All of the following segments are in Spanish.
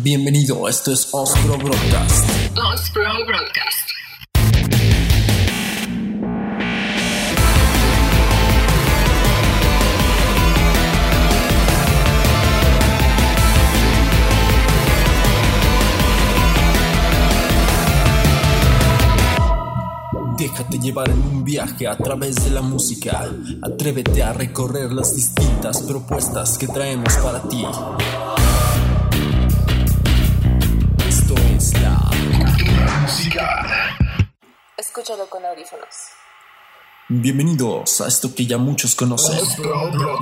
Bienvenido, esto es Osbro Broadcast. Osbro Broadcast. Déjate llevar en un viaje a través de la música. Atrévete a recorrer las distintas propuestas que traemos para ti. Escúchalo con audífonos. Bienvenidos a esto que ya muchos conocen.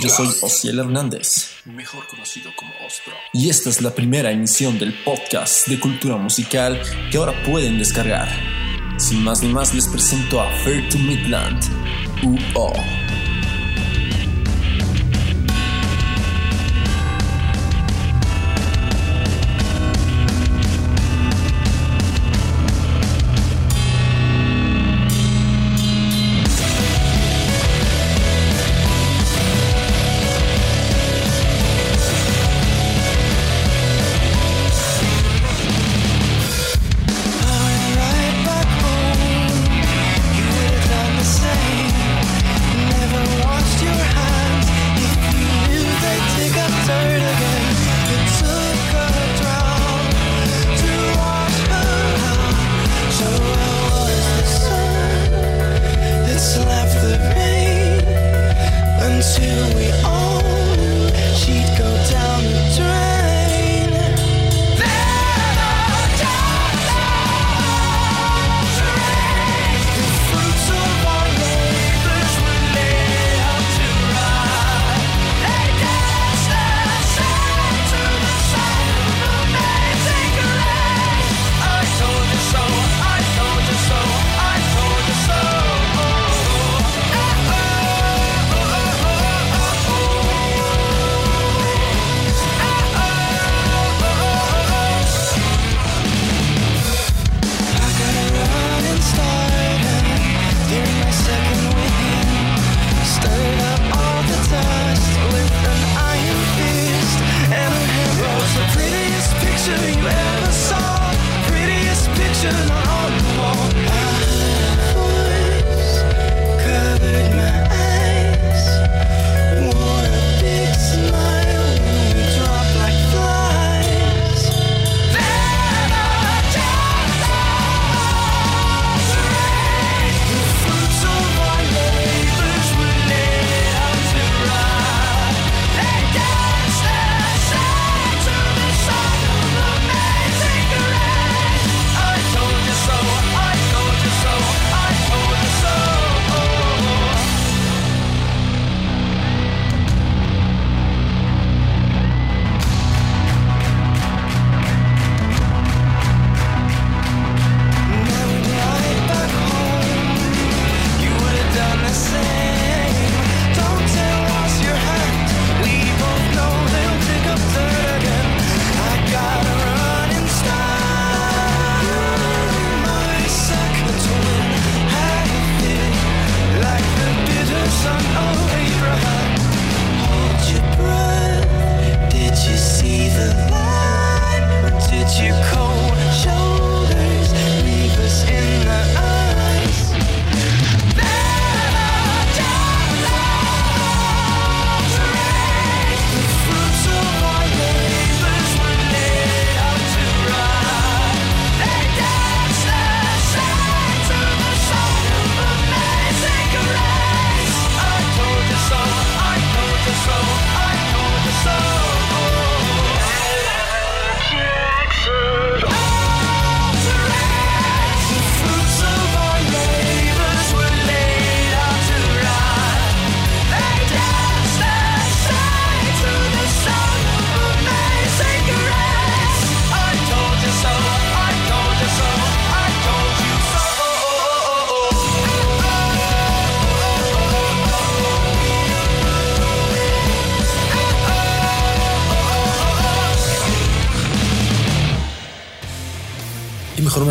Yo soy Osiel Hernández. Mejor conocido como Ostro. Y esta es la primera emisión del podcast de cultura musical que ahora pueden descargar. Sin más ni más les presento a Fair to Midland. UO.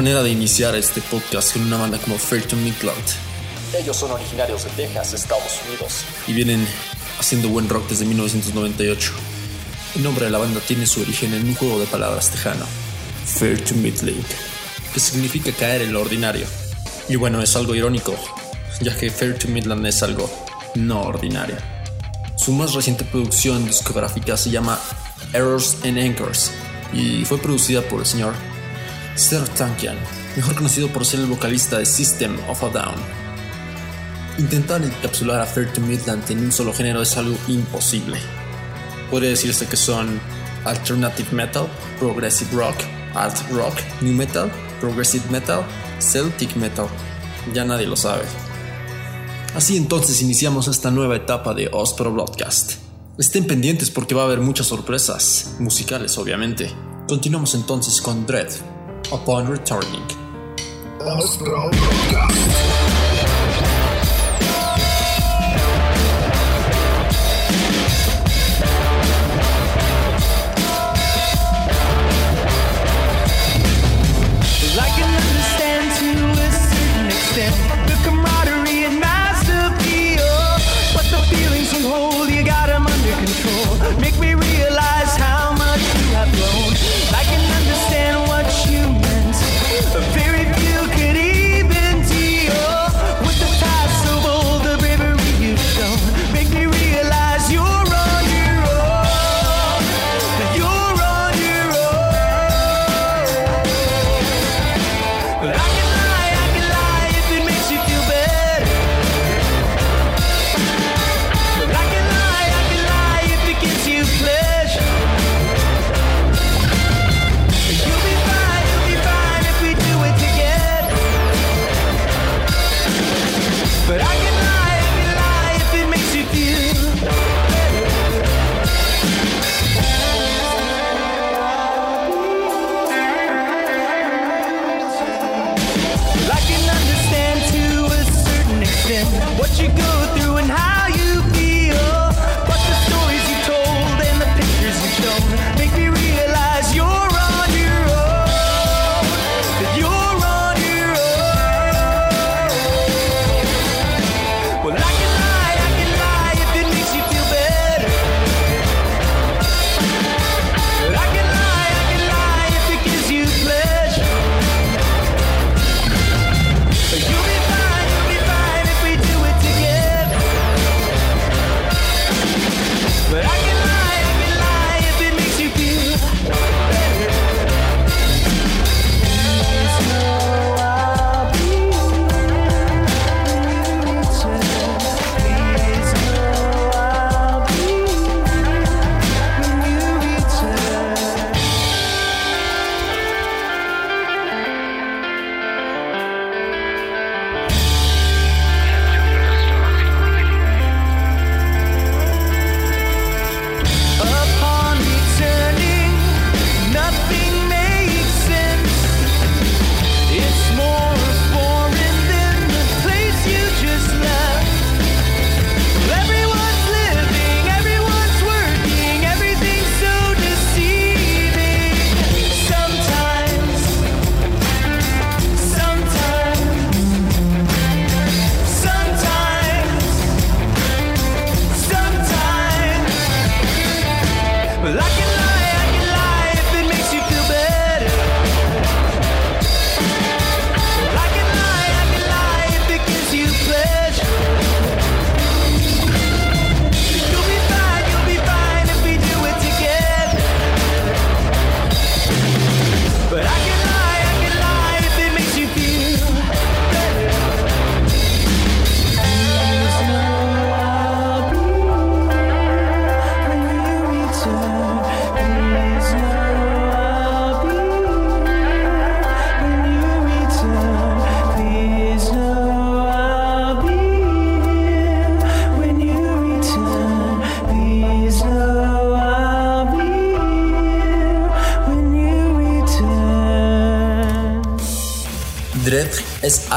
manera de iniciar este podcast con una banda como Fair to Me Cloud. Ellos son originarios de Texas, Estados Unidos. Y vienen haciendo buen rock desde 1998. El nombre de la banda tiene su origen en un juego de palabras tejano, Fair to Meet League, que significa caer en lo ordinario. Y bueno, es algo irónico, ya que Fair to Midland es algo no ordinario. Su más reciente producción discográfica se llama Errors and Anchors y fue producida por el señor Serge Tankian, mejor conocido por ser el vocalista de System of a Down. Intentar encapsular a Fair to Midland en un solo género es algo imposible. Puede decirse que son alternative metal, progressive rock, art rock, new metal, progressive metal, celtic metal. Ya nadie lo sabe. Así entonces iniciamos esta nueva etapa de Ospro Broadcast. Estén pendientes porque va a haber muchas sorpresas, musicales obviamente. Continuamos entonces con Dread, Upon Returning.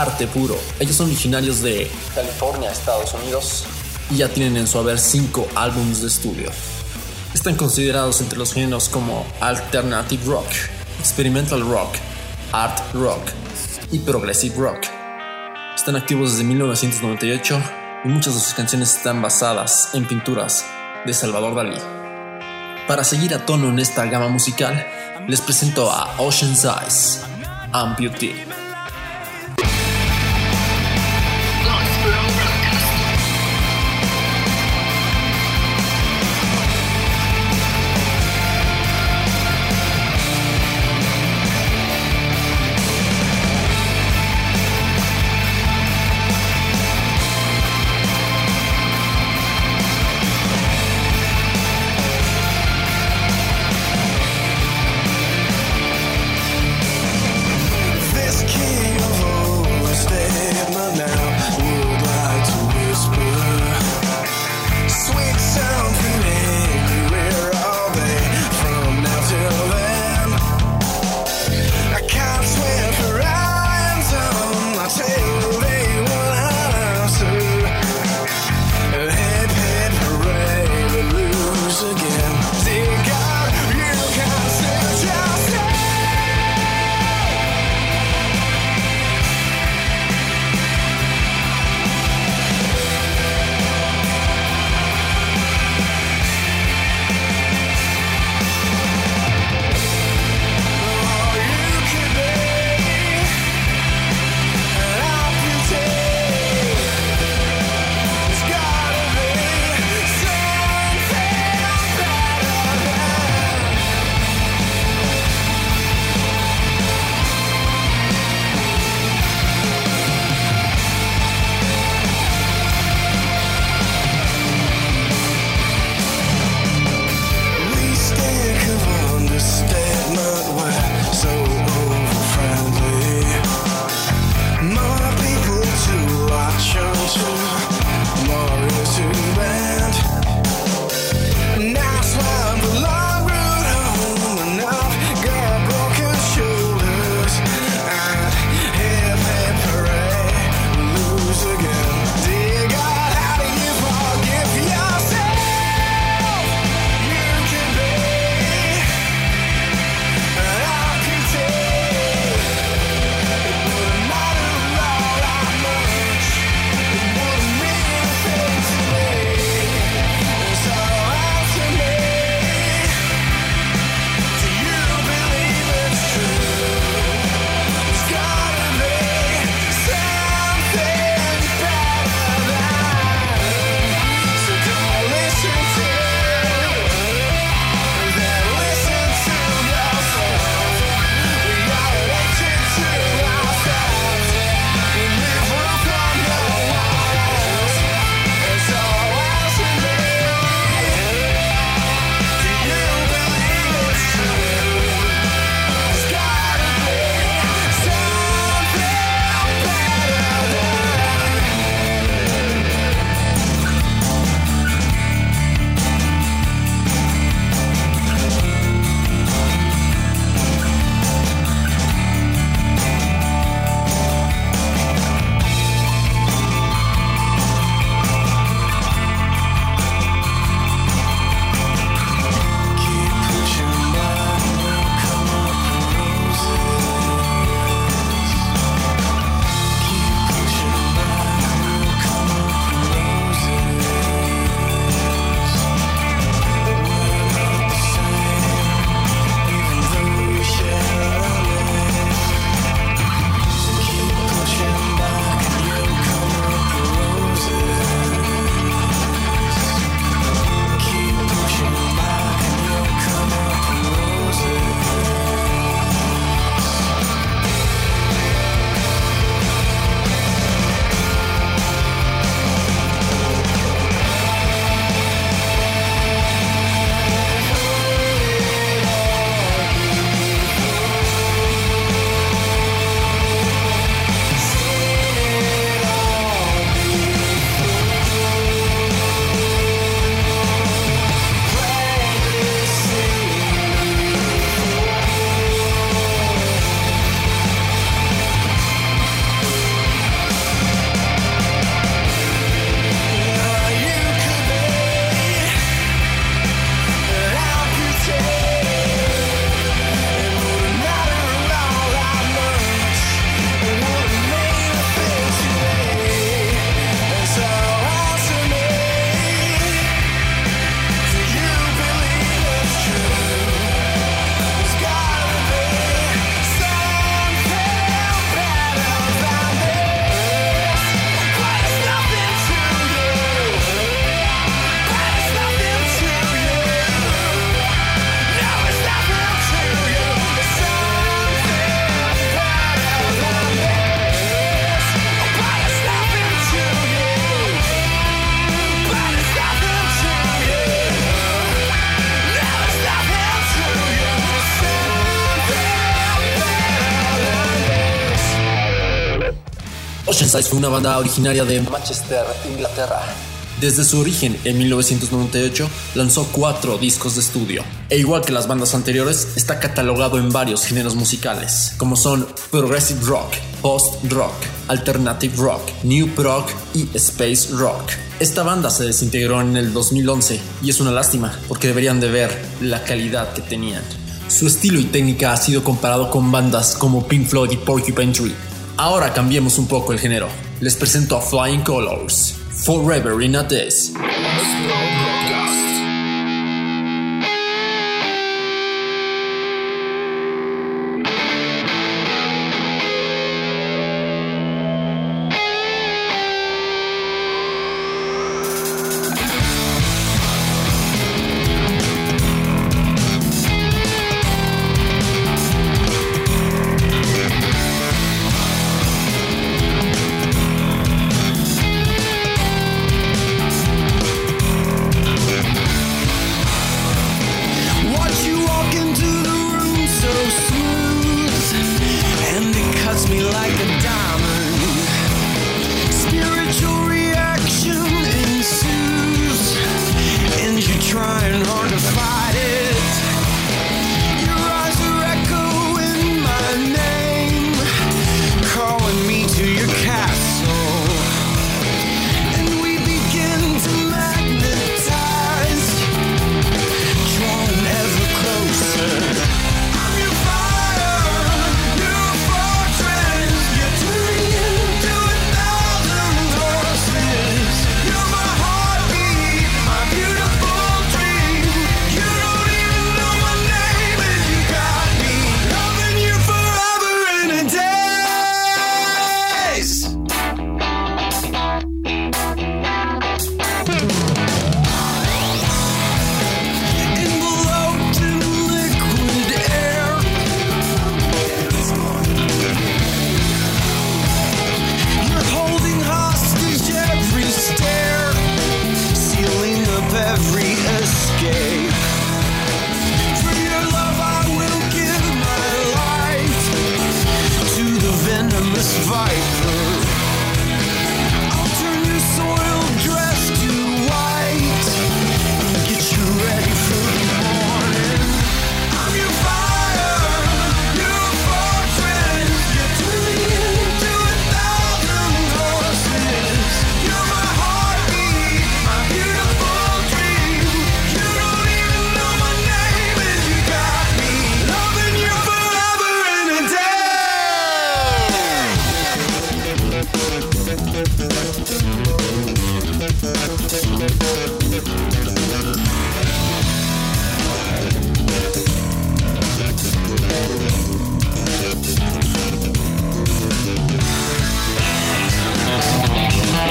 Arte puro. Ellos son originarios de California, Estados Unidos. y ya tienen en su haber 5 álbumes de estudio. Están considerados entre los géneros como alternative rock, experimental rock, art rock y progressive rock. Están activos desde 1998 y muchas de sus canciones están basadas en pinturas de Salvador Dalí. Para seguir a tono en esta gama musical, les presento a Ocean's Eyes, Amputee. Ocean fue una banda originaria de Manchester, Inglaterra. Desde su origen en 1998 lanzó cuatro discos de estudio. E igual que las bandas anteriores, está catalogado en varios géneros musicales, como son progressive rock, post-rock, alternative rock, new rock y space rock. Esta banda se desintegró en el 2011 y es una lástima porque deberían de ver la calidad que tenían. Su estilo y técnica ha sido comparado con bandas como Pink Floyd y Porcupine Tree. Ahora cambiemos un poco el género. Les presento a Flying Colors. Forever in a Days.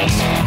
Thank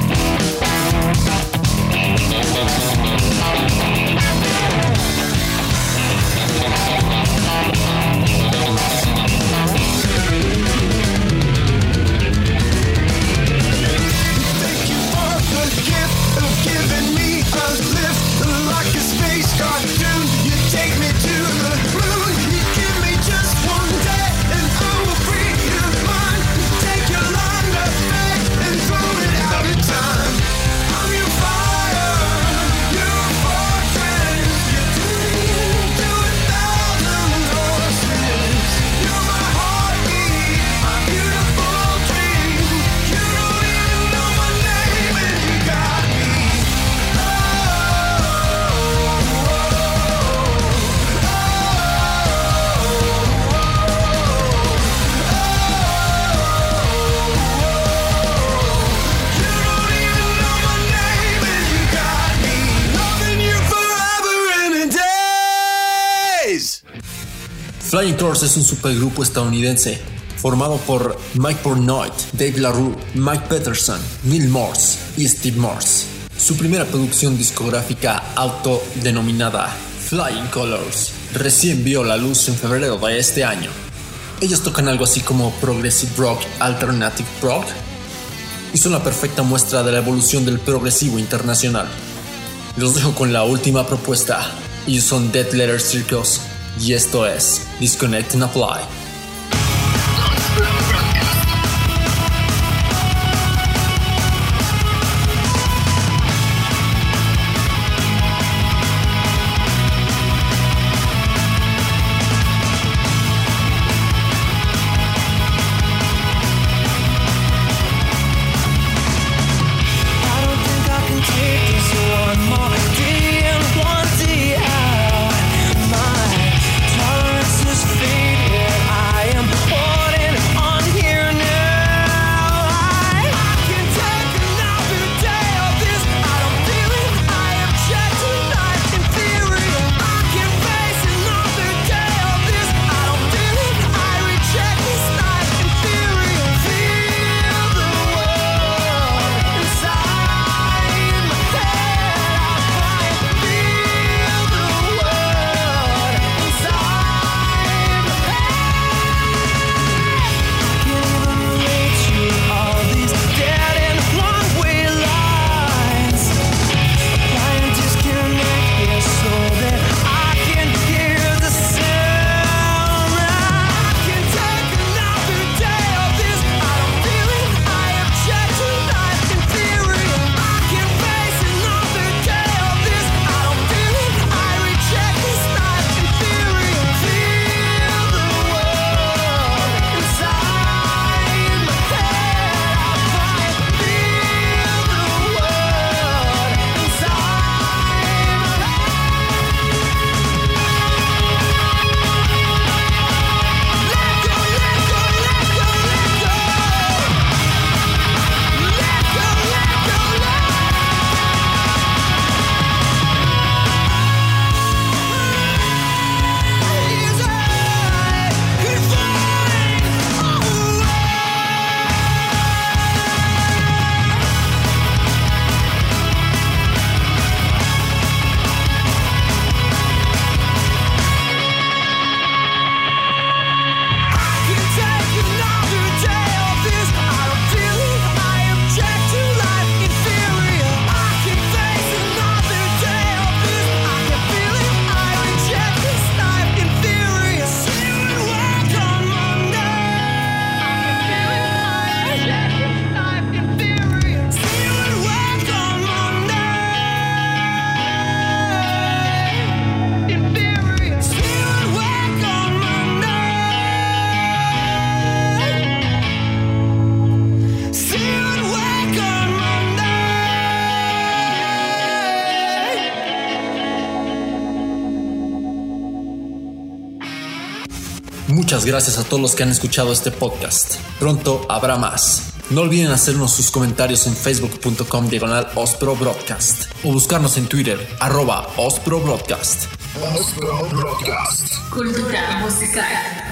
Flying Colors es un supergrupo estadounidense formado por Mike Portnoy, Dave LaRue, Mike Peterson, Neil Morse y Steve Morse. Su primera producción discográfica autodenominada Flying Colors recién vio la luz en febrero de este año. Ellos tocan algo así como progressive rock, alternative rock y son la perfecta muestra de la evolución del progresivo internacional. Los dejo con la última propuesta. Ellos son Dead Letter Circus y esto es Disconnect and Apply. Muchas gracias a todos los que han escuchado este podcast. Pronto habrá más. No olviden hacernos sus comentarios en facebook.com diagonal Ospro Broadcast o buscarnos en Twitter arroba Ospro Broadcast. Cultura musical.